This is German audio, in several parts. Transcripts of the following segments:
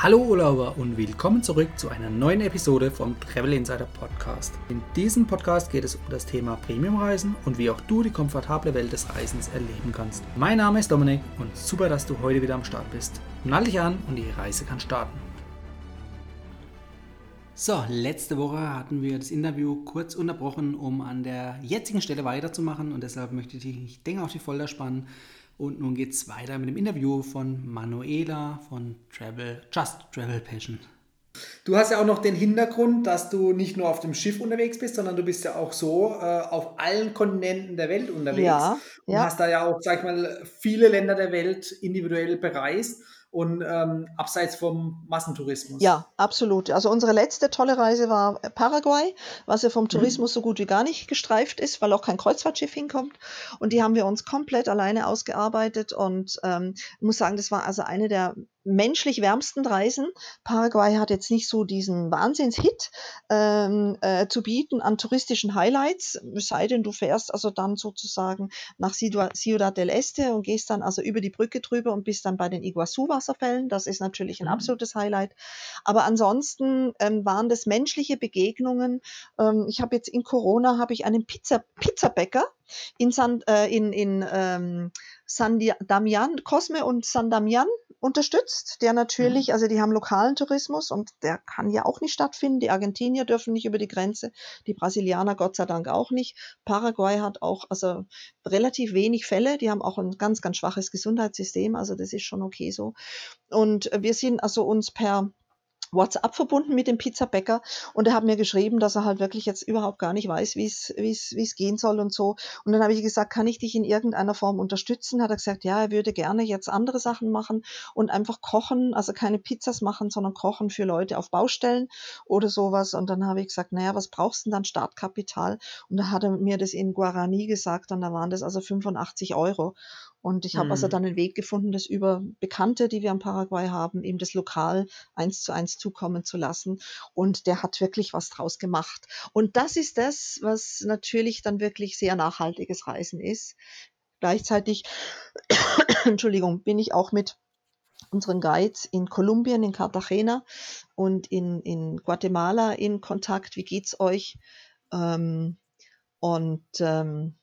Hallo Urlauber und willkommen zurück zu einer neuen Episode vom Travel Insider Podcast. In diesem Podcast geht es um das Thema Premiumreisen und wie auch du die komfortable Welt des Reisens erleben kannst. Mein Name ist Dominik und super, dass du heute wieder am Start bist. Nall dich an und die Reise kann starten. So, letzte Woche hatten wir das Interview kurz unterbrochen, um an der jetzigen Stelle weiterzumachen und deshalb möchte ich dich, denke auf die Folter spannen und nun geht es weiter mit dem Interview von Manuela von Travel, Just Travel Passion. Du hast ja auch noch den Hintergrund, dass du nicht nur auf dem Schiff unterwegs bist, sondern du bist ja auch so äh, auf allen Kontinenten der Welt unterwegs. Ja, und ja. hast da ja auch, sag ich mal, viele Länder der Welt individuell bereist und ähm, abseits vom Massentourismus. Ja, absolut. Also unsere letzte tolle Reise war Paraguay, was ja vom mhm. Tourismus mhm. so gut wie gar nicht gestreift ist, weil auch kein Kreuzfahrtschiff hinkommt. Und die haben wir uns komplett alleine ausgearbeitet und ähm, muss sagen, das war also eine der menschlich wärmsten Reisen. Paraguay hat jetzt nicht so diesen Wahnsinnshit ähm, äh, zu bieten an touristischen Highlights, es sei denn, du fährst also dann sozusagen nach Ciudad del Este und gehst dann also über die Brücke drüber und bist dann bei den Iguazu-Wasserfällen. Das ist natürlich ein mhm. absolutes Highlight. Aber ansonsten ähm, waren das menschliche Begegnungen. Ähm, ich habe jetzt in Corona habe ich einen Pizza, Pizzabäcker in San, äh, in, in ähm, San Damian, Cosme und San Damian unterstützt, der natürlich, mhm. also die haben lokalen Tourismus und der kann ja auch nicht stattfinden. Die Argentinier dürfen nicht über die Grenze, die Brasilianer Gott sei Dank auch nicht. Paraguay hat auch also relativ wenig Fälle, die haben auch ein ganz, ganz schwaches Gesundheitssystem, also das ist schon okay so. Und wir sind also uns per WhatsApp verbunden mit dem Pizzabäcker und er hat mir geschrieben, dass er halt wirklich jetzt überhaupt gar nicht weiß, wie es wie es wie es gehen soll und so. Und dann habe ich gesagt, kann ich dich in irgendeiner Form unterstützen? Hat er gesagt, ja, er würde gerne jetzt andere Sachen machen und einfach kochen, also keine Pizzas machen, sondern kochen für Leute auf Baustellen oder sowas. Und dann habe ich gesagt, naja, was brauchst du denn dann Startkapital? Und da hat er mir das in Guarani gesagt und da waren das also 85 Euro. Und ich habe also mhm. dann einen Weg gefunden, das über Bekannte, die wir am Paraguay haben, eben das lokal eins zu eins zukommen zu lassen. Und der hat wirklich was draus gemacht. Und das ist das, was natürlich dann wirklich sehr nachhaltiges Reisen ist. Gleichzeitig, Entschuldigung, bin ich auch mit unseren Guides in Kolumbien, in Cartagena und in, in Guatemala in Kontakt. Wie geht's euch? Ähm, und ähm,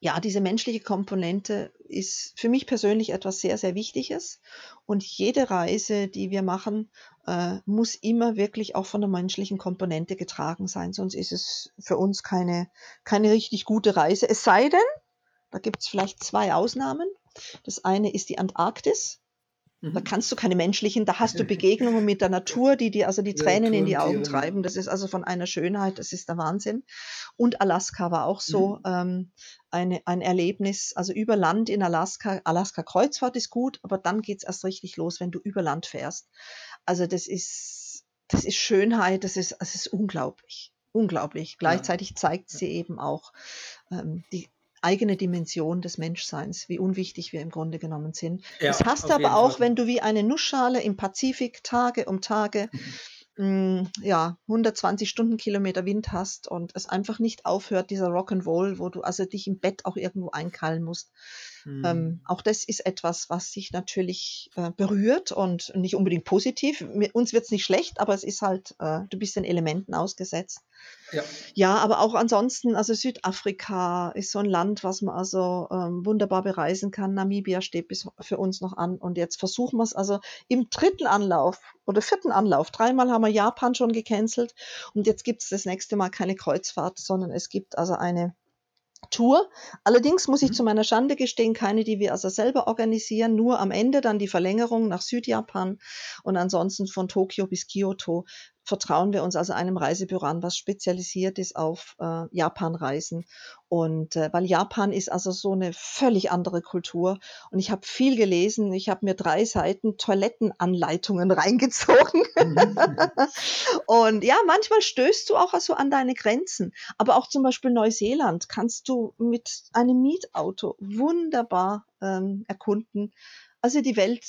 ja, diese menschliche Komponente ist für mich persönlich etwas sehr, sehr Wichtiges. Und jede Reise, die wir machen, äh, muss immer wirklich auch von der menschlichen Komponente getragen sein. Sonst ist es für uns keine, keine richtig gute Reise. Es sei denn, da gibt es vielleicht zwei Ausnahmen. Das eine ist die Antarktis. Da mhm. kannst du keine menschlichen, da hast du Begegnungen mit der Natur, die dir also die Tränen in die Augen treiben. Das ist also von einer Schönheit, das ist der Wahnsinn. Und Alaska war auch so mhm. ähm, eine, ein Erlebnis, also über Land in Alaska. Alaska Kreuzfahrt ist gut, aber dann geht's erst richtig los, wenn du über Land fährst. Also das ist, das ist Schönheit, das ist, das ist unglaublich. Unglaublich. Gleichzeitig zeigt sie eben auch ähm, die, eigene Dimension des Menschseins, wie unwichtig wir im Grunde genommen sind. Ja, das hast du aber auch, Fall. wenn du wie eine Nussschale im Pazifik Tage um Tage mhm. Mm, ja, 120 Stundenkilometer Wind hast und es einfach nicht aufhört, dieser Rock'n'Roll, wo du also dich im Bett auch irgendwo einkeilen musst. Mhm. Ähm, auch das ist etwas, was sich natürlich äh, berührt und nicht unbedingt positiv. Uns wird es nicht schlecht, aber es ist halt, äh, du bist den Elementen ausgesetzt. Ja. ja, aber auch ansonsten, also Südafrika ist so ein Land, was man also ähm, wunderbar bereisen kann. Namibia steht bis für uns noch an. Und jetzt versuchen wir es also im dritten Anlauf oder vierten Anlauf. Dreimal haben wir Japan schon gecancelt und jetzt gibt es das nächste Mal keine Kreuzfahrt, sondern es gibt also eine Tour. Allerdings muss ich mhm. zu meiner Schande gestehen, keine, die wir also selber organisieren, nur am Ende dann die Verlängerung nach Südjapan und ansonsten von Tokio bis Kyoto vertrauen wir uns also einem Reisebüro an, was spezialisiert ist auf äh, Japan-Reisen. Und äh, weil Japan ist also so eine völlig andere Kultur. Und ich habe viel gelesen. Ich habe mir drei Seiten Toilettenanleitungen reingezogen. Mhm. und ja, manchmal stößt du auch also an deine Grenzen. Aber auch zum Beispiel Neuseeland kannst du mit einem Mietauto wunderbar ähm, erkunden. Also die Welt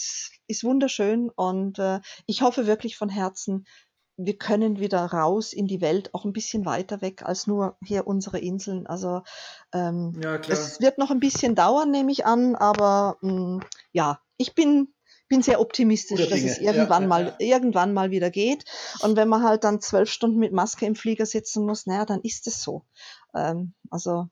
ist wunderschön und äh, ich hoffe wirklich von Herzen, wir können wieder raus in die Welt, auch ein bisschen weiter weg als nur hier unsere Inseln. Also ähm, ja, es wird noch ein bisschen dauern, nehme ich an, aber mh, hm, ja, ich bin, bin sehr optimistisch, dass es irgendwann ja, mal ja. irgendwann mal wieder geht. Und wenn man halt dann zwölf Stunden mit Maske im Flieger sitzen muss, naja, dann ist es so. Ähm, also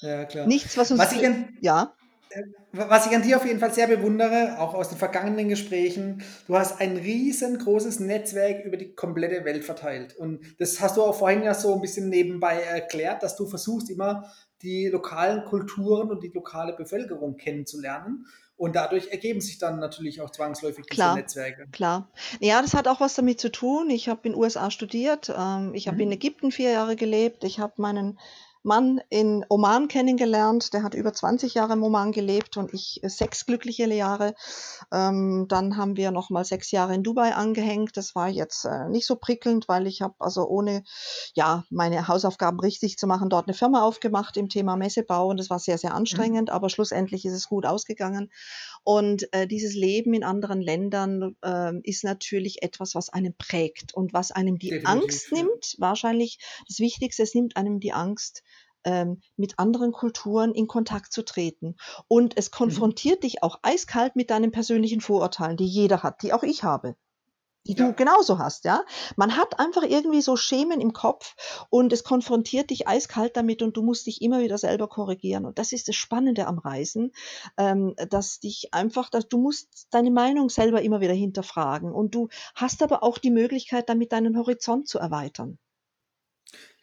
ja, klar. nichts, was uns was ich ja. Äh, was ich an dir auf jeden Fall sehr bewundere, auch aus den vergangenen Gesprächen, du hast ein riesengroßes Netzwerk über die komplette Welt verteilt. Und das hast du auch vorhin ja so ein bisschen nebenbei erklärt, dass du versuchst immer die lokalen Kulturen und die lokale Bevölkerung kennenzulernen. Und dadurch ergeben sich dann natürlich auch zwangsläufig klar, diese Netzwerke. Klar. Ja, das hat auch was damit zu tun. Ich habe in den USA studiert, ähm, ich habe mhm. in Ägypten vier Jahre gelebt, ich habe meinen Mann in Oman kennengelernt. Der hat über 20 Jahre im Oman gelebt und ich äh, sechs glückliche Jahre. Ähm, dann haben wir noch mal sechs Jahre in Dubai angehängt. Das war jetzt äh, nicht so prickelnd, weil ich habe also ohne ja meine Hausaufgaben richtig zu machen dort eine Firma aufgemacht im Thema Messebau und das war sehr sehr anstrengend. Mhm. Aber schlussendlich ist es gut ausgegangen. Und äh, dieses Leben in anderen Ländern äh, ist natürlich etwas, was einen prägt und was einem die Definitiv, Angst nimmt. Wahrscheinlich das Wichtigste, es nimmt einem die Angst, ähm, mit anderen Kulturen in Kontakt zu treten. Und es mhm. konfrontiert mhm. dich auch eiskalt mit deinen persönlichen Vorurteilen, die jeder hat, die auch ich habe die ja. du genauso hast, ja. Man hat einfach irgendwie so Schemen im Kopf und es konfrontiert dich eiskalt damit und du musst dich immer wieder selber korrigieren. Und das ist das Spannende am Reisen, ähm, dass dich einfach, dass du musst deine Meinung selber immer wieder hinterfragen und du hast aber auch die Möglichkeit, damit deinen Horizont zu erweitern.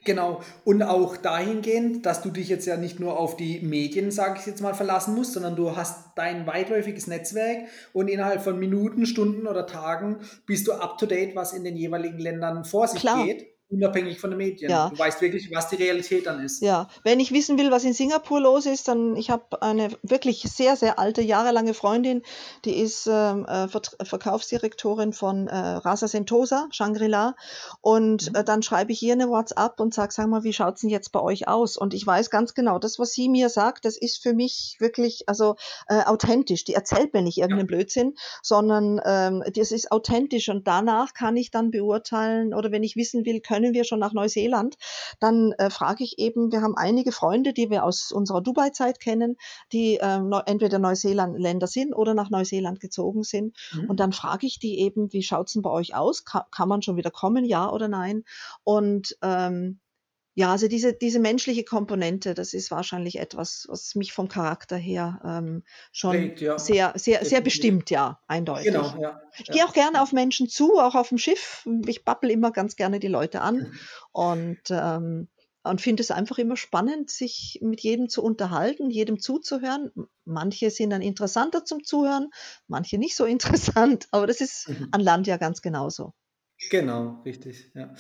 Genau. Und auch dahingehend, dass du dich jetzt ja nicht nur auf die Medien, sage ich jetzt mal, verlassen musst, sondern du hast dein weitläufiges Netzwerk und innerhalb von Minuten, Stunden oder Tagen bist du up to date, was in den jeweiligen Ländern vor sich Klar. geht unabhängig von den Medien. Ja. Du weißt wirklich, was die Realität dann ist. Ja, wenn ich wissen will, was in Singapur los ist, dann ich habe eine wirklich sehr, sehr alte, jahrelange Freundin, die ist ähm, äh, Verkaufsdirektorin von äh, Rasa Sentosa, Shangri-La. Und mhm. äh, dann schreibe ich ihr eine WhatsApp und sage, sag mal, wie schaut es denn jetzt bei euch aus? Und ich weiß ganz genau, das, was sie mir sagt, das ist für mich wirklich also äh, authentisch. Die erzählt mir nicht irgendeinen ja. Blödsinn, sondern ähm, das ist authentisch. Und danach kann ich dann beurteilen oder wenn ich wissen will, können wir schon nach Neuseeland, dann äh, frage ich eben, wir haben einige Freunde, die wir aus unserer Dubai-Zeit kennen, die äh, entweder Neuseeland-Länder sind oder nach Neuseeland gezogen sind. Mhm. Und dann frage ich die eben, wie schaut es denn bei euch aus? Ka kann man schon wieder kommen, ja oder nein? Und ähm, ja, also diese, diese menschliche Komponente, das ist wahrscheinlich etwas, was mich vom Charakter her ähm, schon Prägt, ja. sehr, sehr, sehr bestimmt, ja, eindeutig. Genau, ja. Ich ja. gehe auch gerne auf Menschen zu, auch auf dem Schiff. Ich babbel immer ganz gerne die Leute an und, ähm, und finde es einfach immer spannend, sich mit jedem zu unterhalten, jedem zuzuhören. Manche sind dann interessanter zum Zuhören, manche nicht so interessant, aber das ist mhm. an Land ja ganz genauso. Genau, richtig, ja.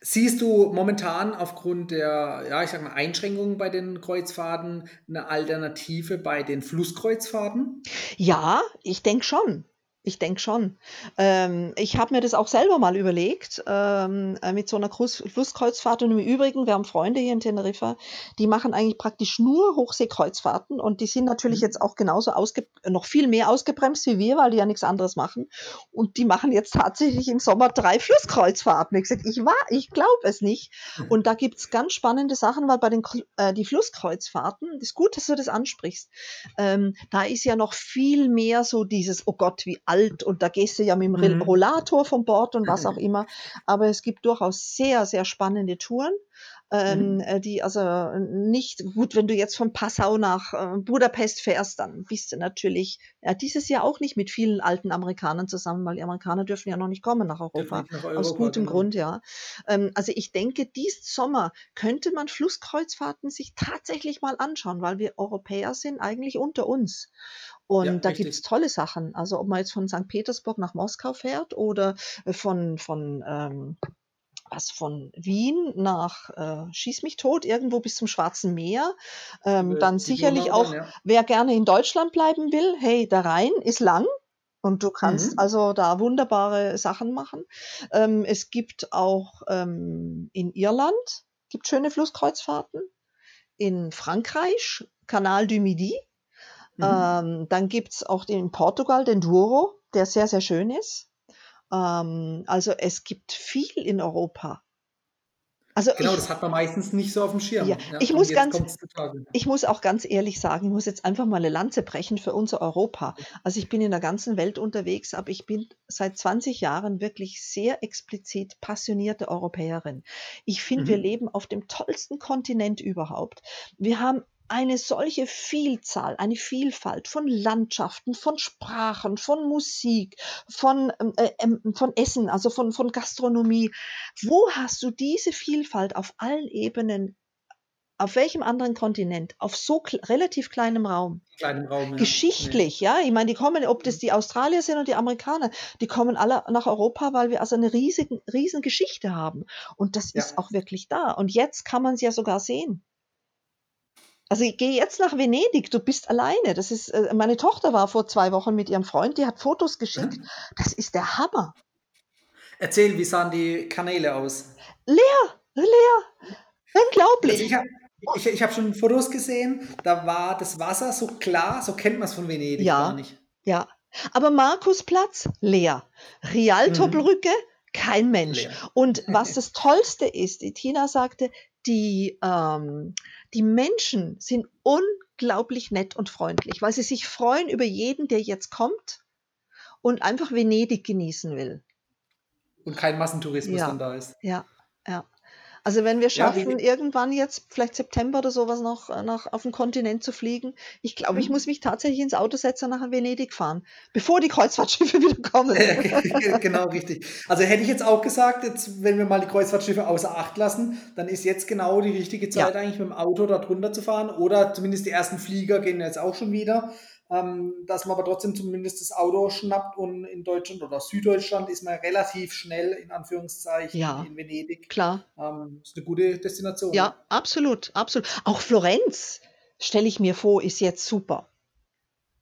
Siehst du momentan aufgrund der, ja, ich sag mal, Einschränkungen bei den Kreuzfahrten eine Alternative bei den Flusskreuzfahrten? Ja, ich denke schon. Ich denke schon. Ähm, ich habe mir das auch selber mal überlegt, ähm, äh, mit so einer Flusskreuzfahrt. Und im Übrigen, wir haben Freunde hier in Teneriffa, die machen eigentlich praktisch nur Hochseekreuzfahrten und die sind natürlich mhm. jetzt auch genauso noch viel mehr ausgebremst wie wir, weil die ja nichts anderes machen. Und die machen jetzt tatsächlich im Sommer drei Flusskreuzfahrten. Ich gesagt, ich war, ich glaube es nicht. Mhm. Und da gibt es ganz spannende Sachen, weil bei den äh, die Flusskreuzfahrten, das ist gut, dass du das ansprichst. Ähm, da ist ja noch viel mehr so dieses, oh Gott, wie alt alt und da gehst du ja mit dem mhm. Rollator vom Bord und was auch immer. Aber es gibt durchaus sehr, sehr spannende Touren. Ähm, mhm. Äh, die also nicht gut, wenn du jetzt von Passau nach äh, Budapest fährst, dann bist du natürlich ja, dieses Jahr auch nicht mit vielen alten Amerikanern zusammen, weil die Amerikaner dürfen ja noch nicht kommen nach Europa. Nach Europa aus gutem genau. Grund, ja. Ähm, also ich denke, diesen Sommer könnte man Flusskreuzfahrten sich tatsächlich mal anschauen, weil wir Europäer sind eigentlich unter uns. Und ja, da gibt es tolle Sachen. Also ob man jetzt von St. Petersburg nach Moskau fährt oder von, von ähm, was von Wien nach äh, Schieß mich tot, irgendwo bis zum Schwarzen Meer. Ähm, dann sicherlich auch, ja. wer gerne in Deutschland bleiben will, hey, der Rhein ist lang. Und du kannst mhm. also da wunderbare Sachen machen. Ähm, es gibt auch ähm, in Irland gibt schöne Flusskreuzfahrten. In Frankreich Canal du Midi. Mhm. Ähm, dann gibt es auch in Portugal den Douro, der sehr, sehr schön ist. Ähm, also es gibt viel in Europa. Also genau, ich, das hat man meistens nicht so auf dem Schirm. Ja, ja ich, muss ganz, ich muss auch ganz ehrlich sagen, ich muss jetzt einfach mal eine Lanze brechen für unser Europa. Also ich bin in der ganzen Welt unterwegs, aber ich bin seit 20 Jahren wirklich sehr explizit passionierte Europäerin. Ich finde, mhm. wir leben auf dem tollsten Kontinent überhaupt. Wir haben eine solche Vielzahl, eine Vielfalt von Landschaften, von Sprachen, von Musik, von, ähm, äh, ähm, von Essen, also von, von Gastronomie. Wo hast du diese Vielfalt auf allen Ebenen? Auf welchem anderen Kontinent? Auf so relativ kleinem Raum? Kleinem Raum, ja. Geschichtlich, ja. Ich meine, die kommen, ob das die Australier sind oder die Amerikaner, die kommen alle nach Europa, weil wir also eine riesige, riesen Geschichte haben. Und das ja. ist auch wirklich da. Und jetzt kann man es ja sogar sehen. Also ich gehe jetzt nach Venedig, du bist alleine. Das ist, äh, meine Tochter war vor zwei Wochen mit ihrem Freund, die hat Fotos geschickt. Das ist der Hammer. Erzähl, wie sahen die Kanäle aus? Leer, leer. Unglaublich. Also ich habe ich, ich hab schon Fotos gesehen, da war das Wasser so klar, so kennt man es von Venedig ja, gar nicht. Ja, aber Markusplatz leer. Rialtobrücke, mhm. kein Mensch. Leer. Und was das Tollste ist, die Tina sagte, die, ähm, die Menschen sind unglaublich nett und freundlich, weil sie sich freuen über jeden, der jetzt kommt und einfach Venedig genießen will. Und kein Massentourismus ja, dann da ist. Ja, ja. Also wenn wir schaffen, ja, irgendwann jetzt, vielleicht September oder sowas noch nach, auf den Kontinent zu fliegen, ich glaube, mhm. ich muss mich tatsächlich ins Auto setzen und nach Venedig fahren, bevor die Kreuzfahrtschiffe wieder kommen. genau, richtig. Also hätte ich jetzt auch gesagt, jetzt, wenn wir mal die Kreuzfahrtschiffe außer Acht lassen, dann ist jetzt genau die richtige Zeit ja. eigentlich mit dem Auto da drunter zu fahren oder zumindest die ersten Flieger gehen jetzt auch schon wieder ähm, dass man aber trotzdem zumindest das Auto schnappt und in Deutschland oder Süddeutschland ist man relativ schnell in Anführungszeichen ja, in Venedig. Klar. Ähm, ist eine gute Destination. Ja, absolut, absolut. Auch Florenz, stelle ich mir vor, ist jetzt super.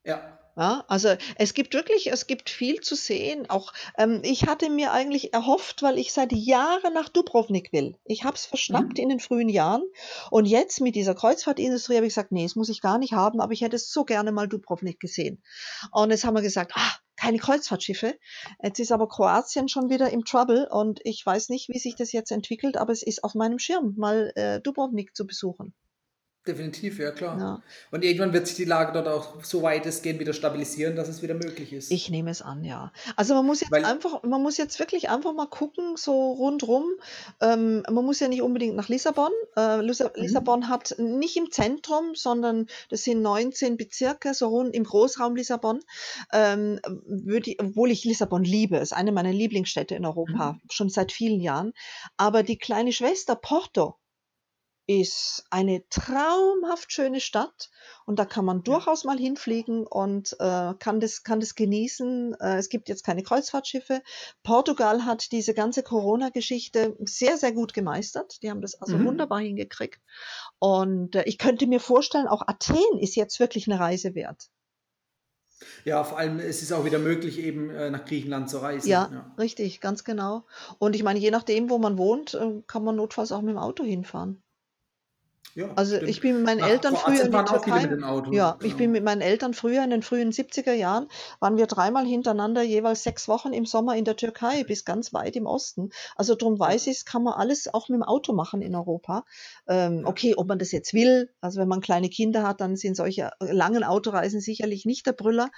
Ja. Ja, also es gibt wirklich, es gibt viel zu sehen. Auch ähm, ich hatte mir eigentlich erhofft, weil ich seit Jahren nach Dubrovnik will. Ich habe es verschnappt mhm. in den frühen Jahren und jetzt mit dieser Kreuzfahrtindustrie habe ich gesagt, nee, das muss ich gar nicht haben, aber ich hätte so gerne mal Dubrovnik gesehen. Und jetzt haben wir gesagt, ah, keine Kreuzfahrtschiffe. Jetzt ist aber Kroatien schon wieder im Trouble und ich weiß nicht, wie sich das jetzt entwickelt, aber es ist auf meinem Schirm, mal äh, Dubrovnik zu besuchen. Definitiv, ja klar. Ja. Und irgendwann wird sich die Lage dort auch so weitestgehend wieder stabilisieren, dass es wieder möglich ist. Ich nehme es an, ja. Also man muss jetzt Weil, einfach, man muss jetzt wirklich einfach mal gucken, so rundrum. Ähm, man muss ja nicht unbedingt nach Lissabon. Äh, mhm. Lissabon mhm. hat nicht im Zentrum, sondern das sind 19 Bezirke, so rund im Großraum Lissabon. Ähm, ich, obwohl ich Lissabon liebe, ist eine meiner Lieblingsstädte in Europa, mhm. schon seit vielen Jahren. Aber die kleine Schwester Porto, ist eine traumhaft schöne Stadt und da kann man durchaus mal hinfliegen und äh, kann, das, kann das genießen. Äh, es gibt jetzt keine Kreuzfahrtschiffe. Portugal hat diese ganze Corona-Geschichte sehr, sehr gut gemeistert. Die haben das also mhm. wunderbar hingekriegt. Und äh, ich könnte mir vorstellen, auch Athen ist jetzt wirklich eine Reise wert. Ja, vor allem es ist auch wieder möglich, eben äh, nach Griechenland zu reisen. Ja, ja, richtig, ganz genau. Und ich meine, je nachdem, wo man wohnt, äh, kann man notfalls auch mit dem Auto hinfahren. Ja, also stimmt. ich bin mit meinen Nach Eltern früher in die Türkei. Ja, ich bin mit meinen Eltern früher in den frühen 70er Jahren waren wir dreimal hintereinander jeweils sechs Wochen im Sommer in der Türkei bis ganz weit im Osten. Also darum weiß ich, kann man alles auch mit dem Auto machen in Europa. Ähm, okay, ob man das jetzt will, also wenn man kleine Kinder hat, dann sind solche langen Autoreisen sicherlich nicht der Brüller.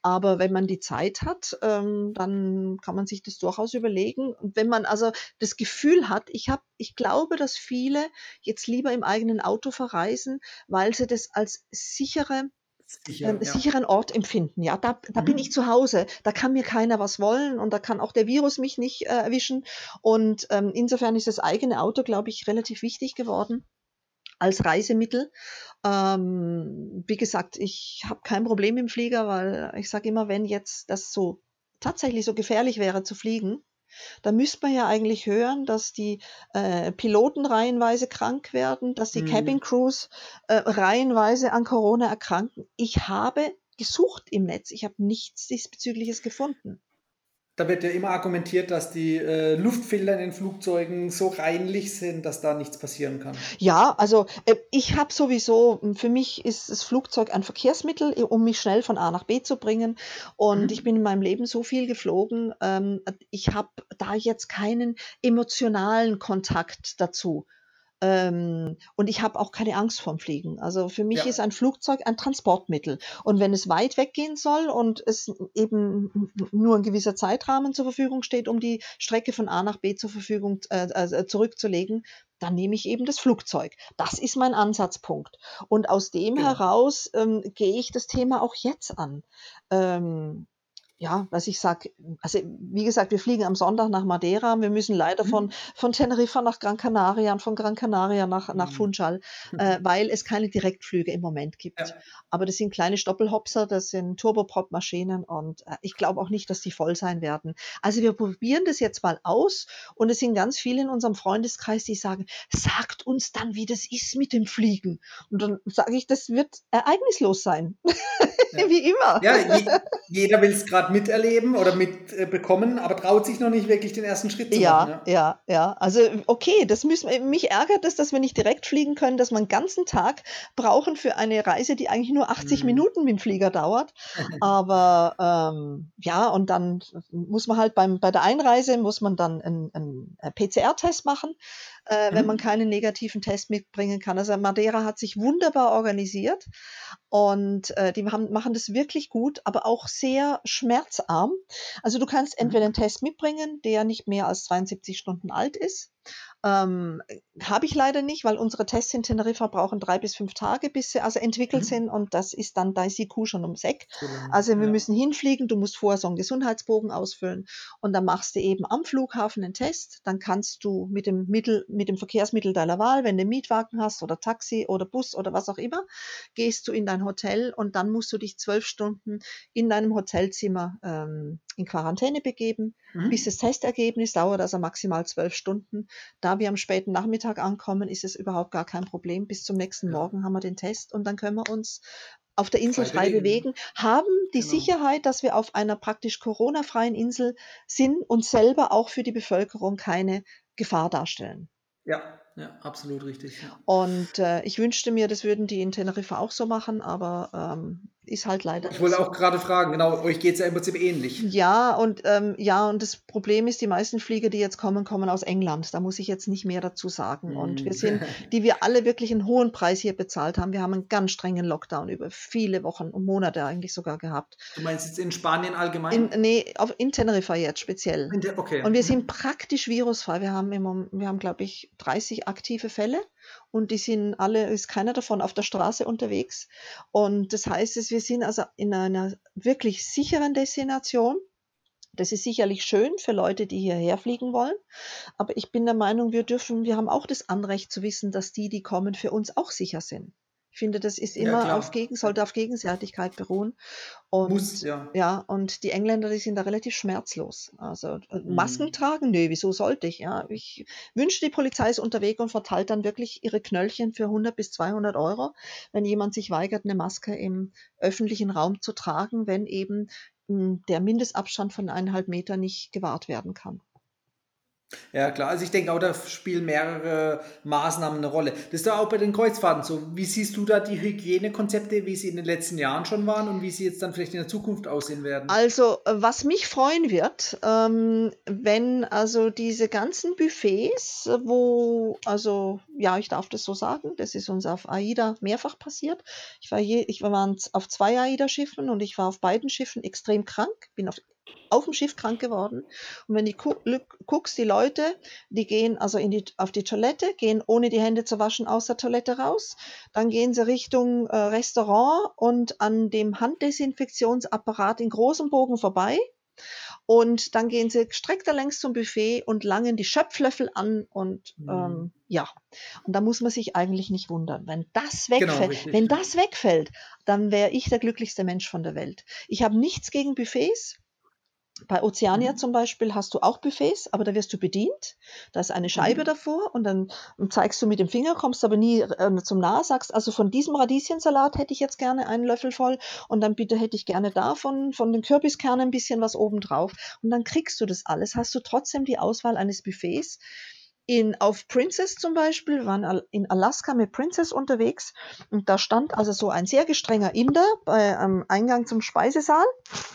Aber wenn man die Zeit hat, ähm, dann kann man sich das durchaus überlegen. Und wenn man also das Gefühl hat, ich habe, ich glaube, dass viele jetzt lieber im eigenen Auto verreisen, weil sie das als sichere Sicher, ähm, ja. sicheren Ort empfinden. Ja, da, da mhm. bin ich zu Hause, da kann mir keiner was wollen und da kann auch der Virus mich nicht äh, erwischen. Und ähm, insofern ist das eigene Auto, glaube ich, relativ wichtig geworden als Reisemittel. Ähm, wie gesagt, ich habe kein Problem im Flieger, weil ich sage immer, wenn jetzt das so tatsächlich so gefährlich wäre zu fliegen, da müsste man ja eigentlich hören, dass die äh, Piloten reihenweise krank werden, dass die mhm. Cabin Crews äh, reihenweise an Corona erkranken. Ich habe gesucht im Netz, ich habe nichts diesbezügliches gefunden. Da wird ja immer argumentiert, dass die äh, Luftfilter in den Flugzeugen so reinlich sind, dass da nichts passieren kann. Ja, also äh, ich habe sowieso, für mich ist das Flugzeug ein Verkehrsmittel, um mich schnell von A nach B zu bringen. Und mhm. ich bin in meinem Leben so viel geflogen. Ähm, ich habe da jetzt keinen emotionalen Kontakt dazu. Ähm, und ich habe auch keine Angst vorm Fliegen. Also für mich ja. ist ein Flugzeug ein Transportmittel. Und wenn es weit weggehen soll und es eben nur ein gewisser Zeitrahmen zur Verfügung steht, um die Strecke von A nach B zur Verfügung äh, äh, zurückzulegen, dann nehme ich eben das Flugzeug. Das ist mein Ansatzpunkt. Und aus dem ja. Genau. heraus ähm, gehe ich das Thema auch jetzt an. Ähm, ja, was ich sage, also wie gesagt, wir fliegen am Sonntag nach Madeira. Wir müssen leider mhm. von, von Teneriffa nach Gran Canaria und von Gran Canaria nach, nach mhm. Funchal, äh, weil es keine Direktflüge im Moment gibt. Ja. Aber das sind kleine Stoppelhopser, das sind Turboprop-Maschinen und äh, ich glaube auch nicht, dass die voll sein werden. Also wir probieren das jetzt mal aus und es sind ganz viele in unserem Freundeskreis, die sagen, sagt uns dann, wie das ist mit dem Fliegen. Und dann sage ich, das wird ereignislos sein. Ja. wie immer. Ja, je, jeder will es gerade miterleben oder mitbekommen, aber traut sich noch nicht wirklich den ersten Schritt zu ja, machen. Ja, ja, ja. Also okay, das müssen mich ärgert es, dass wir nicht direkt fliegen können, dass wir einen ganzen Tag brauchen für eine Reise, die eigentlich nur 80 mhm. Minuten mit dem Flieger dauert. Aber ähm, ja, und dann muss man halt beim, bei der Einreise muss man dann einen, einen PCR-Test machen äh, mhm. wenn man keinen negativen Test mitbringen kann. Also Madeira hat sich wunderbar organisiert und äh, die haben, machen das wirklich gut, aber auch sehr schmerzarm. Also du kannst mhm. entweder einen Test mitbringen, der nicht mehr als 72 Stunden alt ist ähm, Habe ich leider nicht, weil unsere Tests in Teneriffa brauchen drei bis fünf Tage, bis sie also entwickelt mhm. sind und das ist dann, da ist die Kuh schon ums Eck. Also wir ja. müssen hinfliegen, du musst vorher so einen Gesundheitsbogen ausfüllen und dann machst du eben am Flughafen einen Test, dann kannst du mit dem Mittel, mit dem Verkehrsmittel deiner Wahl, wenn du einen Mietwagen hast oder Taxi oder Bus oder was auch immer, gehst du in dein Hotel und dann musst du dich zwölf Stunden in deinem Hotelzimmer ähm, in Quarantäne begeben. Mhm. Bis das Testergebnis dauert also maximal zwölf Stunden. Da wir am späten Nachmittag ankommen, ist es überhaupt gar kein Problem. Bis zum nächsten ja. Morgen haben wir den Test und dann können wir uns auf der Insel frei, frei bewegen, haben die genau. Sicherheit, dass wir auf einer praktisch Corona-freien Insel sind und selber auch für die Bevölkerung keine Gefahr darstellen. Ja, ja, absolut richtig. Ja. Und äh, ich wünschte mir, das würden die in Teneriffa auch so machen, aber ähm, ist halt leider. Ich wollte auch gerade fragen, genau, euch geht es ja im Prinzip ähnlich. Ja, und ähm, ja, und das Problem ist, die meisten Flieger, die jetzt kommen, kommen aus England. Da muss ich jetzt nicht mehr dazu sagen. Und wir hm. sind, die wir alle wirklich einen hohen Preis hier bezahlt haben. Wir haben einen ganz strengen Lockdown über viele Wochen und Monate eigentlich sogar gehabt. Du meinst jetzt in Spanien allgemein? In, nee, auf, in Teneriffa jetzt speziell. Okay. Und wir sind praktisch virusfrei. Wir haben im wir haben, glaube ich, 30 aktive Fälle und die sind alle, ist keiner davon auf der Straße unterwegs. Und das heißt, wir sind also in einer wirklich sicheren Destination. Das ist sicherlich schön für Leute, die hierher fliegen wollen. Aber ich bin der Meinung, wir dürfen, wir haben auch das Anrecht zu wissen, dass die, die kommen, für uns auch sicher sind. Ich finde, das ist immer ja, auf Gegen, sollte auf Gegenseitigkeit beruhen. Und, Muss, ja. ja. und die Engländer, die sind da relativ schmerzlos. Also äh, mhm. Masken tragen, nö, wieso sollte ich? Ja, ich wünsche, die Polizei ist unterwegs und verteilt dann wirklich ihre Knöllchen für 100 bis 200 Euro, wenn jemand sich weigert, eine Maske im öffentlichen Raum zu tragen, wenn eben hm, der Mindestabstand von eineinhalb Meter nicht gewahrt werden kann. Ja, klar. Also ich denke auch, da spielen mehrere Maßnahmen eine Rolle. Das ist doch auch bei den Kreuzfahrten so. Wie siehst du da die Hygienekonzepte, wie sie in den letzten Jahren schon waren und wie sie jetzt dann vielleicht in der Zukunft aussehen werden? Also, was mich freuen wird, ähm, wenn also diese ganzen Buffets, wo, also, ja, ich darf das so sagen, das ist uns auf AIDA mehrfach passiert. Ich war, je, ich war auf zwei AIDA-Schiffen und ich war auf beiden Schiffen extrem krank, bin auf auf dem Schiff krank geworden. Und wenn du guckst, die Leute, die gehen also die, auf die Toilette, gehen ohne die Hände zu waschen aus der Toilette raus. Dann gehen sie Richtung äh, Restaurant und an dem Handdesinfektionsapparat in großem Bogen vorbei. Und dann gehen sie streckter längs zum Buffet und langen die Schöpflöffel an und mhm. ähm, ja. Und da muss man sich eigentlich nicht wundern. Wenn das genau, wegfällt, genau, wenn das wegfällt, dann wäre ich der glücklichste Mensch von der Welt. Ich habe nichts gegen Buffets. Bei Oceania mhm. zum Beispiel hast du auch Buffets, aber da wirst du bedient. Da ist eine Scheibe mhm. davor und dann zeigst du mit dem Finger, kommst aber nie äh, zum Nah, sagst, also von diesem Radieschensalat hätte ich jetzt gerne einen Löffel voll und dann bitte hätte ich gerne davon, von den Kürbiskernen ein bisschen was oben drauf. Und dann kriegst du das alles, hast du trotzdem die Auswahl eines Buffets in, auf Princess zum Beispiel, waren in Alaska mit Princess unterwegs und da stand also so ein sehr gestrenger Inder bei, am Eingang zum Speisesaal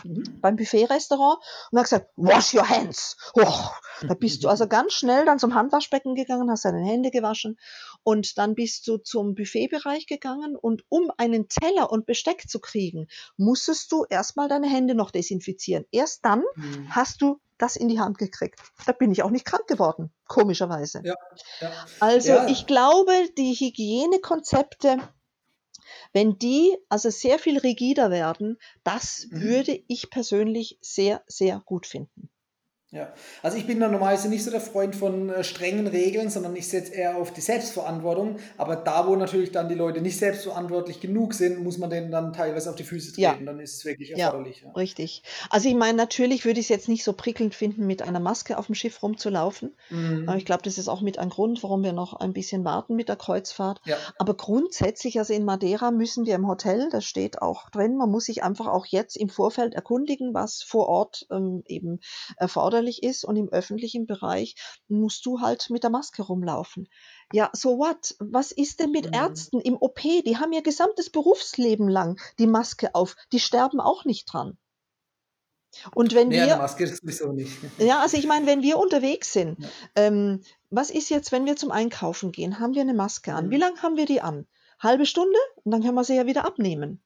mhm. beim Buffet-Restaurant und hat gesagt, wash your hands. Oh, da bist du also ganz schnell dann zum Handwaschbecken gegangen, hast deine Hände gewaschen und dann bist du zum Buffetbereich gegangen und um einen Teller und Besteck zu kriegen, musstest du erstmal deine Hände noch desinfizieren. Erst dann mhm. hast du das in die Hand gekriegt. Da bin ich auch nicht krank geworden, komischerweise. Ja, ja. Also ja. ich glaube, die Hygienekonzepte, wenn die also sehr viel rigider werden, das mhm. würde ich persönlich sehr, sehr gut finden. Ja, also ich bin da normalerweise nicht so der Freund von äh, strengen Regeln, sondern ich setze eher auf die Selbstverantwortung. Aber da, wo natürlich dann die Leute nicht selbstverantwortlich genug sind, muss man denen dann teilweise auf die Füße treten. Ja. Dann ist es wirklich erforderlich. Ja, ja. Richtig. Also ich meine, natürlich würde ich es jetzt nicht so prickelnd finden, mit einer Maske auf dem Schiff rumzulaufen. Mhm. Aber ich glaube, das ist auch mit ein Grund, warum wir noch ein bisschen warten mit der Kreuzfahrt. Ja. Aber grundsätzlich, also in Madeira müssen wir im Hotel, das steht auch drin, man muss sich einfach auch jetzt im Vorfeld erkundigen, was vor Ort ähm, eben erforderlich erforderlich ist und im öffentlichen Bereich musst du halt mit der Maske rumlaufen. Ja, so what? Was ist denn mit mhm. Ärzten im OP? Die haben ihr gesamtes Berufsleben lang die Maske auf. Die sterben auch nicht dran. Und wenn nee, wir. Maske ist sowieso nicht. Ja, also ich meine, wenn wir unterwegs sind, ja. ähm, was ist jetzt, wenn wir zum Einkaufen gehen? Haben wir eine Maske an? Mhm. Wie lange haben wir die an? Halbe Stunde? Und dann können wir sie ja wieder abnehmen.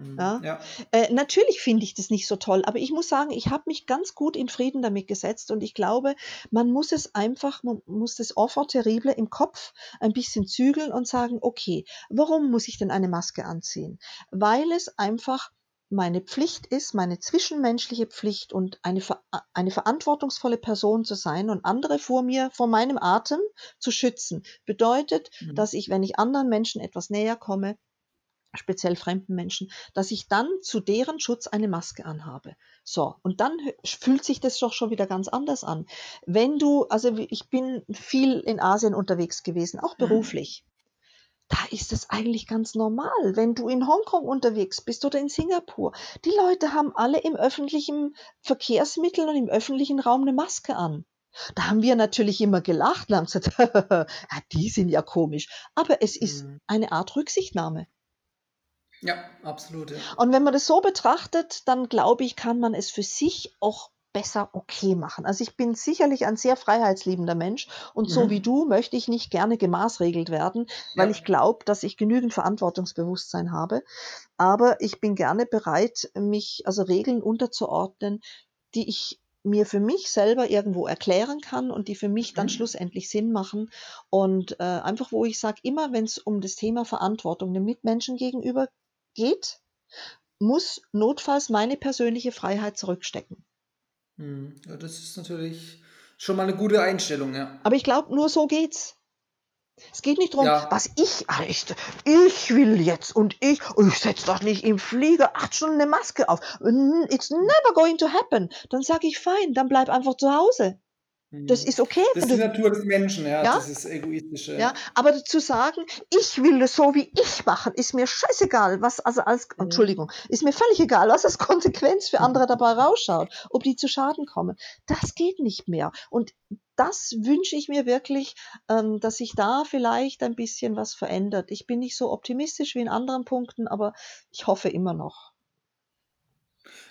Mhm. Ja? ja. Äh, natürlich finde ich das nicht so toll, aber ich muss sagen, ich habe mich ganz gut in Frieden damit gesetzt und ich glaube, man muss es einfach, man muss das Enfant terrible im Kopf ein bisschen zügeln und sagen, okay, warum muss ich denn eine Maske anziehen? Weil es einfach meine Pflicht ist, meine zwischenmenschliche Pflicht und eine, eine verantwortungsvolle Person zu sein und andere vor mir, vor meinem Atem zu schützen, bedeutet, mhm. dass ich, wenn ich anderen Menschen etwas näher komme, speziell fremden Menschen, dass ich dann zu deren Schutz eine Maske anhabe. So, und dann fühlt sich das doch schon wieder ganz anders an. Wenn du, also ich bin viel in Asien unterwegs gewesen, auch mhm. beruflich. Da ist es eigentlich ganz normal, wenn du in Hongkong unterwegs bist oder in Singapur. Die Leute haben alle im öffentlichen Verkehrsmittel und im öffentlichen Raum eine Maske an. Da haben wir natürlich immer gelacht und haben gesagt, ja, die sind ja komisch. Aber es ist mhm. eine Art Rücksichtnahme. Ja, absolut. Ja. Und wenn man das so betrachtet, dann glaube ich, kann man es für sich auch besser okay machen. Also ich bin sicherlich ein sehr freiheitsliebender Mensch und mhm. so wie du möchte ich nicht gerne gemaßregelt werden, weil ja. ich glaube, dass ich genügend Verantwortungsbewusstsein habe. Aber ich bin gerne bereit, mich also Regeln unterzuordnen, die ich mir für mich selber irgendwo erklären kann und die für mich dann mhm. schlussendlich Sinn machen. Und äh, einfach, wo ich sage, immer wenn es um das Thema Verantwortung dem Mitmenschen gegenüber geht, muss notfalls meine persönliche Freiheit zurückstecken. Hm, ja, das ist natürlich schon mal eine gute Einstellung, ja. Aber ich glaube, nur so geht's. Es geht nicht darum, ja. was ich, ah, ich, ich will jetzt und ich, ich setze doch nicht im Flieger acht Stunden eine Maske auf. It's never going to happen. Dann sage ich, fein, dann bleib einfach zu Hause. Das mhm. ist okay. Das ist die Natur des Menschen, ja, ja? das ist egoistische. Ja, aber zu sagen, ich will das so wie ich machen, ist mir scheißegal, was also als mhm. Entschuldigung, ist mir völlig egal, was als Konsequenz für andere dabei rausschaut, ob die zu Schaden kommen. Das geht nicht mehr. Und das wünsche ich mir wirklich, ähm, dass sich da vielleicht ein bisschen was verändert. Ich bin nicht so optimistisch wie in anderen Punkten, aber ich hoffe immer noch.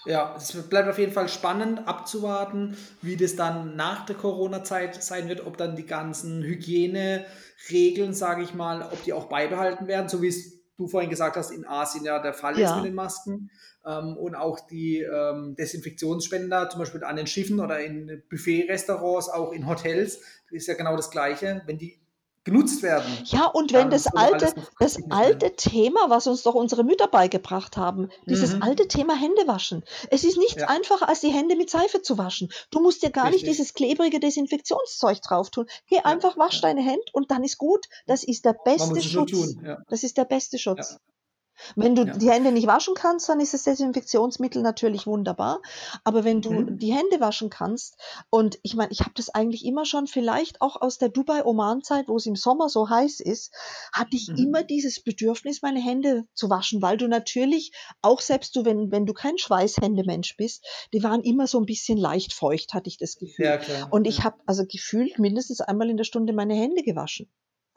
Ja, es bleibt auf jeden Fall spannend abzuwarten, wie das dann nach der Corona-Zeit sein wird, ob dann die ganzen Hygieneregeln, sage ich mal, ob die auch beibehalten werden, so wie es du vorhin gesagt hast, in Asien ja der Fall ja. ist mit den Masken. Ähm, und auch die ähm, Desinfektionsspender, zum Beispiel an den Schiffen oder in Buffet-Restaurants, auch in Hotels, ist ja genau das Gleiche. Wenn die genutzt werden. Ja, und wenn das alte, das alte Thema, was uns doch unsere Mütter beigebracht haben, dieses mhm. alte Thema Hände waschen. Es ist nichts ja. einfacher, als die Hände mit Seife zu waschen. Du musst dir gar Richtig. nicht dieses klebrige Desinfektionszeug drauf tun. Geh ja. einfach, wasch ja. deine Hände und dann ist gut. Das ist der beste Schutz. Ja. Das ist der beste Schutz. Wenn du ja. die Hände nicht waschen kannst, dann ist das Desinfektionsmittel natürlich wunderbar. Aber wenn du mhm. die Hände waschen kannst, und ich meine, ich habe das eigentlich immer schon, vielleicht auch aus der Dubai-Oman-Zeit, wo es im Sommer so heiß ist, hatte ich mhm. immer dieses Bedürfnis, meine Hände zu waschen, weil du natürlich, auch selbst du, wenn, wenn du kein Schweißhändemensch bist, die waren immer so ein bisschen leicht feucht, hatte ich das Gefühl. Ja, und ich habe also gefühlt mindestens einmal in der Stunde meine Hände gewaschen.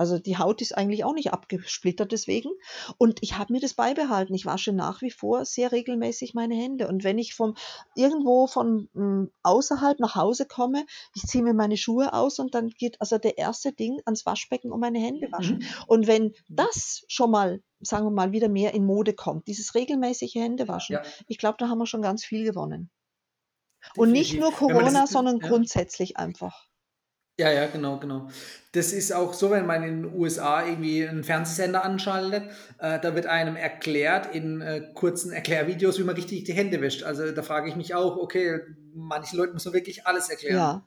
Also die Haut ist eigentlich auch nicht abgesplittert deswegen. Und ich habe mir das beibehalten. Ich wasche nach wie vor sehr regelmäßig meine Hände. Und wenn ich vom irgendwo von mh, hm, außerhalb nach Hause komme, ich ziehe mir meine Schuhe aus und dann geht also der erste Ding ans Waschbecken und meine Hände waschen. Mhm. Und wenn mhm. das schon mal, sagen wir mal, wieder mehr in Mode kommt, dieses regelmäßige Händewaschen, ja. ich glaube, da haben wir schon ganz viel gewonnen. Und nicht nur Corona, sondern ja. grundsätzlich einfach. Ja, ja, genau, genau. Das ist auch so, wenn man in den USA irgendwie einen Fernsehsender anschaltet, äh, da wird einem erklärt in äh, kurzen Erklärvideos, wie man richtig die Hände wäscht. Also da frage ich mich auch, okay, manchen Leuten muss man wirklich alles erklären. Ja.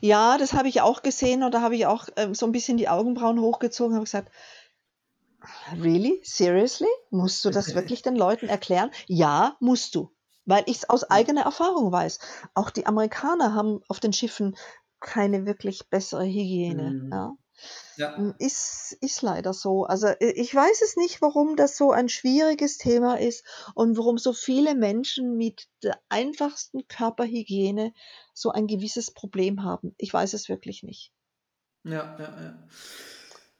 Ja, das habe ich auch gesehen und da habe ich auch äh, so ein bisschen die Augenbrauen hochgezogen und habe gesagt, really? Seriously? Musst du das wirklich den Leuten erklären? Ja, musst du weil ich es aus eigener Erfahrung weiß. Auch die Amerikaner haben auf den Schiffen keine wirklich bessere Hygiene. Mhm. Ja. Ja. Hm, ist, ist leider so. Also ich weiß es nicht, warum das so ein schwieriges Thema ist und warum so viele Menschen mit der einfachsten Körperhygiene so ein gewisses Problem haben. Ich weiß es wirklich nicht. Ja, ja, ja.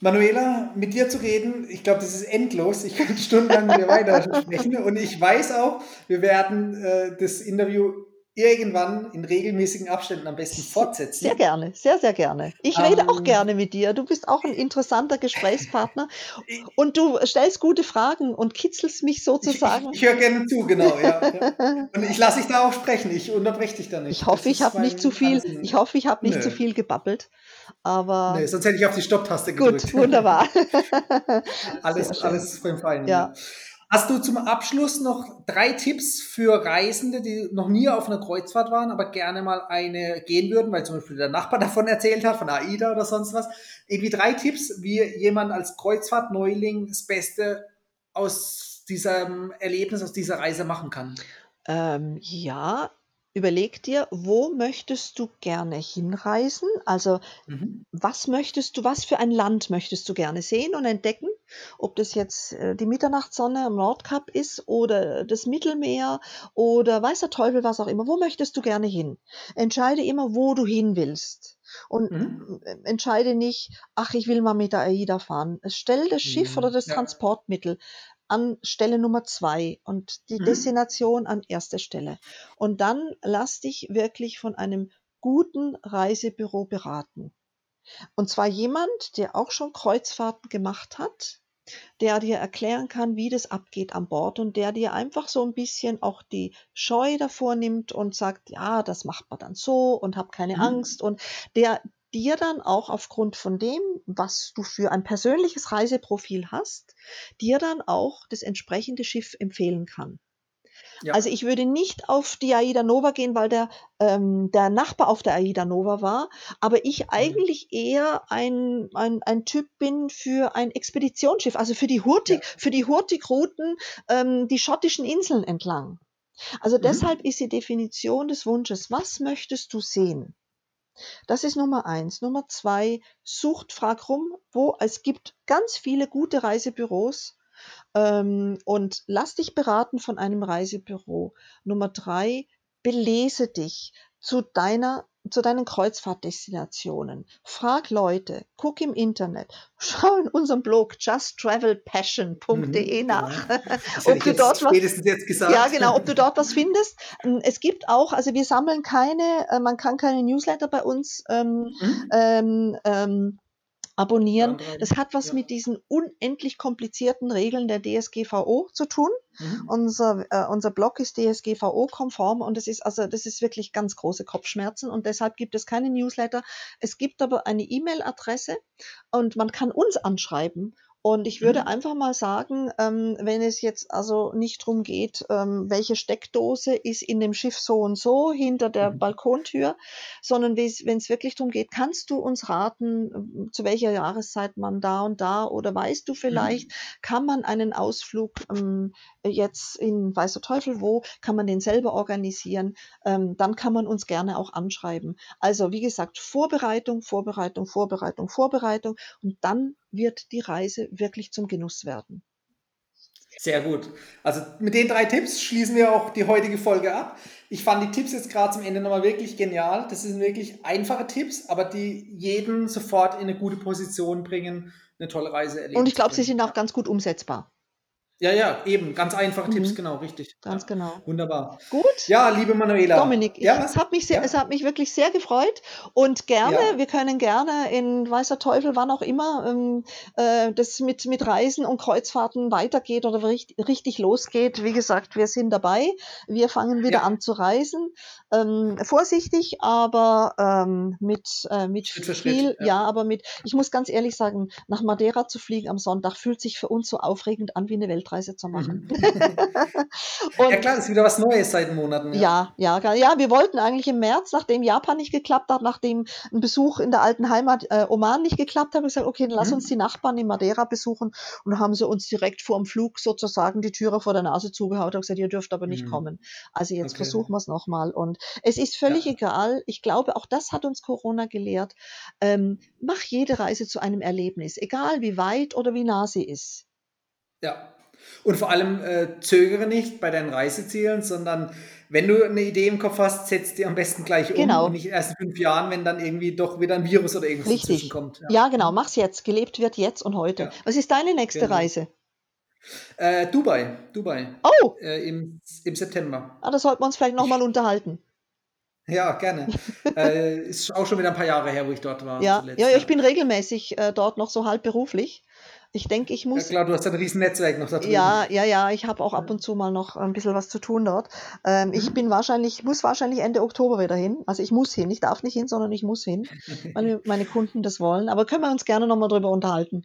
Manuela, mit dir zu reden, ich glaube, das ist endlos. Ich kann stundenlang mit dir weiter sprechen und ich weiß auch, wir werden äh, das Interview irgendwann in regelmäßigen Abständen am besten fortsetzen. Sehr gerne, sehr, sehr gerne. Ich rede ähm, auch gerne mit dir. Du bist auch ein interessanter Gesprächspartner und du stellst gute Fragen und kitzelst mich sozusagen. Ich, ich, ich höre gerne zu, genau. Ja, ja. Und ich lasse dich da auch sprechen. Ich unterbreche dich da nicht. Ich hoffe, ich habe nicht zu viel. Ich hoffe, ich habe nicht zu viel gebabbelt. Aber nee, sonst hätte ich auf die Stopptaste gedrückt. Gut, wunderbar. alles, alles beim Feinen. Ja. Hast du zum Abschluss noch drei Tipps für Reisende, die noch nie auf einer Kreuzfahrt waren, aber gerne mal eine gehen würden, weil zum Beispiel der Nachbar davon erzählt hat, von AIDA oder sonst was? Irgendwie drei Tipps, wie jemand als Kreuzfahrtneuling das Beste aus diesem Erlebnis, aus dieser Reise machen kann? Ähm, ja, Überleg dir, wo möchtest du gerne hinreisen? Also, Mhm. was möchtest du was für ein Land möchtest du gerne sehen und entdecken? Ob das jetzt, äh, die Mitternachtssonne am Nordkap ist oder das Mittelmeer oder weiß der Teufel was auch immer. Wo möchtest du gerne hin? Entscheide immer, wo du hin willst. Und Mhm. entscheide nicht: „Ach, ich will mal mit der AIDA fahren.“ Stell das Schiff oder das Ja. Transportmittel an Stelle Nummer zwei und die mhm. Destination an erster Stelle. Und dann lass dich wirklich von einem guten Reisebüro beraten. Und zwar jemand, der auch schon Kreuzfahrten gemacht hat, der dir erklären kann, wie das abgeht an Bord und der dir einfach so ein bisschen auch die Scheu davor nimmt und sagt, ja, das macht man dann so und hab keine mhm. Angst und der dir dann auch aufgrund von dem, was du für ein persönliches Reiseprofil hast, dir dann auch das entsprechende Schiff empfehlen kann. Ja. Also ich würde nicht auf die Aida Nova gehen, weil der, ähm, der Nachbar auf der Aida Nova war, aber ich mhm. eigentlich eher ein, ein, ein Typ bin für ein Expeditionsschiff, also für die Hurtig, ja. für die ähm, die schottischen Inseln entlang. Also mhm. deshalb ist die Definition des Wunsches, was möchtest du sehen? Das ist Nummer eins. Nummer zwei, sucht, frag rum, wo es gibt ganz viele gute Reisebüros ähm, und lass dich beraten von einem Reisebüro. Nummer drei, belese dich zu deiner zu deinen Kreuzfahrtdestinationen. Frag Leute, guck im Internet, schau in unserem Blog justtravelpassion.de mhm, nach, ja. ob du dort was, ja genau, ob du dort was findest. Ähm, es gibt auch, also wir sammeln keine, äh, man kann keine Newsletter bei uns ähm, mhm. ähm, ähm, abonnieren. Das hat was ja. mit diesen unendlich komplizierten Regeln der DSGVO zu tun. Mhm. Unser, äh, unser Blog ist DSGVO-konform und es ist also das ist wirklich ganz große Kopfschmerzen und deshalb gibt es keine Newsletter. Es gibt aber eine E-Mail-Adresse und man kann uns anschreiben Und ich würde mhm. einfach mal sagen, ähm, wenn es jetzt also nicht darum geht, ähm, welche Steckdose ist in dem Schiff so und so hinter der mhm. Balkontür, sondern wenn es wirklich darum geht, kannst du uns raten, zu welcher Jahreszeit man da und da oder weißt du mhm. vielleicht, mhm. kann man einen Ausflug ähm, jetzt in Weißer Teufel wo, kann man den selber organisieren, ähm, dann kann man uns gerne auch anschreiben. Also wie gesagt, Vorbereitung, Vorbereitung, Vorbereitung, Vorbereitung und dann wird die Reise wirklich zum Genuss werden. Sehr gut. Also mit den drei Tipps schließen wir auch die heutige Folge ab. Ich fand die Tipps jetzt gerade zum Ende nochmal wirklich genial. Das sind wirklich einfache Tipps, aber die jeden sofort in eine gute Position bringen, eine tolle Reise erleben. Und ich glaube, sie sind auch ganz gut umsetzbar. Ja, ja, eben. Ganz einfache mhm. Tipps, genau, richtig. Ganz ja. genau. Wunderbar. Gut. Ja, liebe Manuela. Dominik, ja, ich, es, hat mich sehr, ja. es hat mich wirklich sehr gefreut und gerne, wir können gerne in Weißer Teufel, wann auch immer, ähm, äh, das mit, mit Reisen und Kreuzfahrten weitergeht oder richtig, richtig losgeht. Wie gesagt, wir sind dabei. Wir fangen wieder an zu reisen. Ähm, vorsichtig, aber ähm, mit, äh, mit Schritt viel, Schritt, ja. aber mit, ich muss ganz ehrlich sagen, nach Madeira zu fliegen am Sonntag fühlt sich für uns so aufregend an wie eine Welt Weltreise zu machen. Mhm. ja klar, das ist wieder was Neues seit Monaten. Ja. ja, ja, ja, wir wollten eigentlich im März, nachdem Japan nicht geklappt hat, nachdem ein Besuch in der alten Heimat äh, Oman nicht geklappt hat, haben wir gesagt, okay, dann lass mhm. uns die Nachbarn in Madeira besuchen und haben sie uns direkt vor dem Flug sozusagen die Türe vor der Nase zugehaut und gesagt, ihr dürft aber nicht mhm. kommen. Also jetzt okay. versuchen wir es nochmal und es ist völlig ja. egal. Ich glaube, auch das hat uns Corona gelehrt. Ähm, mach jede Reise zu einem Erlebnis, egal wie weit oder wie nah sie ist. Ja, und vor allem äh, zögere nicht bei deinen Reisezielen, sondern wenn du eine Idee im Kopf hast, setz die am besten gleich um genau. und nicht erst in fünf Jahren, wenn dann irgendwie doch wieder ein Virus oder irgendwas Richtig. kommt. Ja. ja. genau, mach's jetzt. Gelebt wird jetzt und heute. Ja. Was ist deine nächste genau. Reise? Äh, Dubai, Dubai. Oh! Äh, im, Im September. Ah, da sollten wir uns vielleicht nochmal unterhalten. Ja, gerne. äh, ist auch schon wieder ein paar Jahre her, wo ich dort war. Ja, zuletzt, ja, ich bin regelmäßig äh, dort noch so halb beruflich. Ich denke, ich muss. Ja, klar, du hast ein riesen Netzwerk noch da drüben. Ja, ja, ja. Ich habe auch ab und zu mal noch ein bisschen was zu tun dort. Ähm, mhm. Ich bin wahrscheinlich, muss wahrscheinlich Ende Oktober wieder hin. Also ich muss hin. Ich darf nicht hin, sondern ich muss hin, weil meine Kunden das wollen. Aber können wir uns gerne nochmal drüber unterhalten.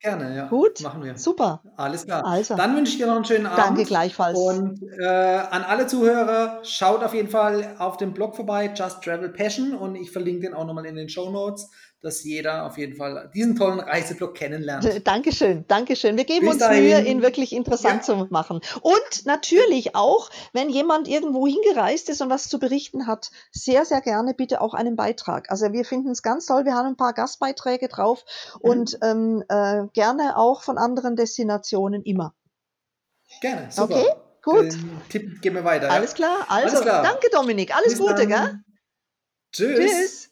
Gerne, ja. Gut. Machen wir. Super. Alles klar. Also. Dann wünsche ich dir noch einen schönen Abend. Danke gleichfalls. Und äh, an alle Zuhörer, schaut auf jeden Fall auf dem Blog vorbei, Just Travel Passion. Und ich verlinke den auch nochmal in den Show Notes dass jeder auf jeden Fall diesen tollen Reiseblock kennenlernt. Dankeschön, Dankeschön. Wir geben Bis uns dahin. Mühe, ihn wirklich interessant ja. zu machen. Und natürlich auch, wenn jemand irgendwo hingereist ist und was zu berichten hat, sehr, sehr gerne bitte auch einen Beitrag. Also wir finden es ganz toll. Wir haben ein paar Gastbeiträge drauf mhm. und ähm, äh, gerne auch von anderen Destinationen immer. Gerne, super. Okay, gut. Den Tipp geben wir weiter. Alles klar. Also, Alles klar. danke Dominik. Alles Bis Gute, dann. gell? Tschüss. Tschüss.